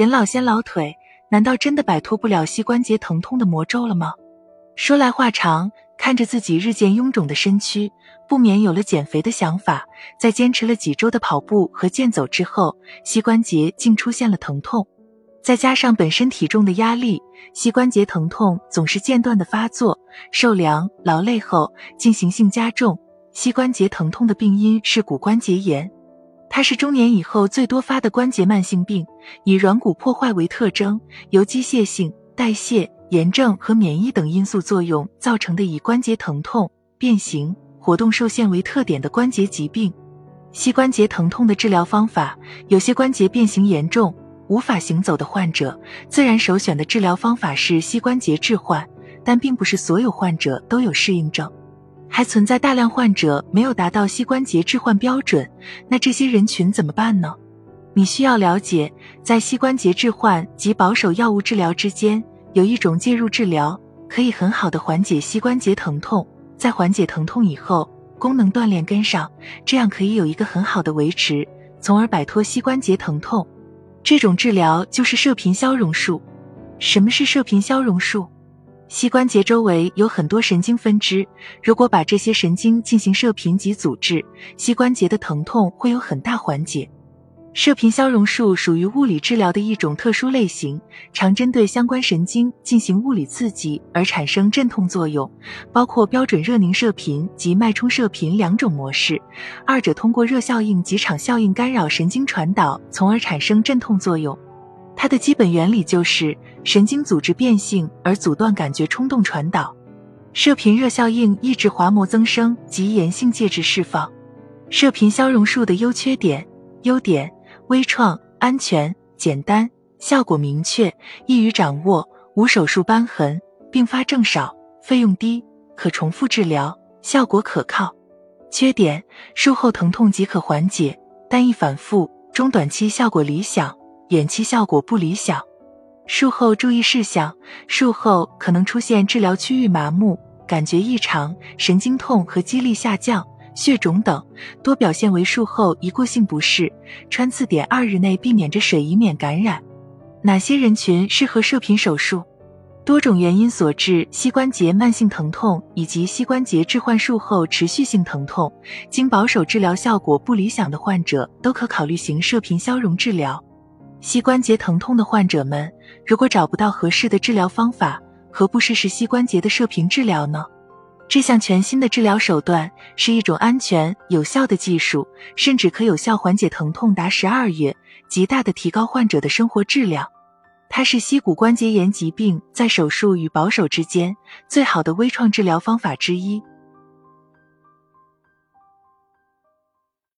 人老先老腿，难道真的摆脱不了膝关节疼痛的魔咒了吗？说来话长，看着自己日渐臃肿的身躯，不免有了减肥的想法。在坚持了几周的跑步和健走之后，膝关节竟出现了疼痛，再加上本身体重的压力，膝关节疼痛总是间断的发作。受凉、劳累后进行性加重，膝关节疼痛的病因是骨关节炎。它是中年以后最多发的关节慢性病，以软骨破坏为特征，由机械性、代谢、炎症和免疫等因素作用造成的以关节疼痛、变形、活动受限为特点的关节疾病。膝关节疼痛的治疗方法，有些关节变形严重无法行走的患者，自然首选的治疗方法是膝关节置换，但并不是所有患者都有适应症。还存在大量患者没有达到膝关节置换标准，那这些人群怎么办呢？你需要了解，在膝关节置换及保守药物治疗之间，有一种介入治疗可以很好的缓解膝关节疼痛，在缓解疼痛以后，功能锻炼跟上，这样可以有一个很好的维持，从而摆脱膝关节疼痛。这种治疗就是射频消融术。什么是射频消融术？膝关节周围有很多神经分支，如果把这些神经进行射频及阻滞，膝关节的疼痛会有很大缓解。射频消融术属于物理治疗的一种特殊类型，常针对相关神经进行物理刺激而产生镇痛作用，包括标准热凝射频及脉冲射频两种模式，二者通过热效应及场效应干扰神经传导，从而产生镇痛作用。它的基本原理就是神经组织变性而阻断感觉冲动传导，射频热效应抑制滑膜增生及炎性介质释放。射频消融术的优缺点：优点微创、安全、简单，效果明确，易于掌握，无手术瘢痕，并发症少，费用低，可重复治疗，效果可靠。缺点术后疼痛即可缓解，但易反复，中短期效果理想。远期效果不理想，术后注意事项：术后可能出现治疗区域麻木、感觉异常、神经痛和肌力下降、血肿等，多表现为术后一过性不适。穿刺点二日内避免着水，以免感染。哪些人群适合射频手术？多种原因所致膝关节慢性疼痛以及膝关节置换术后持续性疼痛，经保守治疗效果不理想的患者，都可考虑行射频消融治疗。膝关节疼痛的患者们，如果找不到合适的治疗方法，何不试试膝关节的射频治疗呢？这项全新的治疗手段是一种安全有效的技术，甚至可有效缓解疼痛达十二月，极大的提高患者的生活质量。它是膝骨关节炎疾病在手术与保守之间最好的微创治疗方法之一。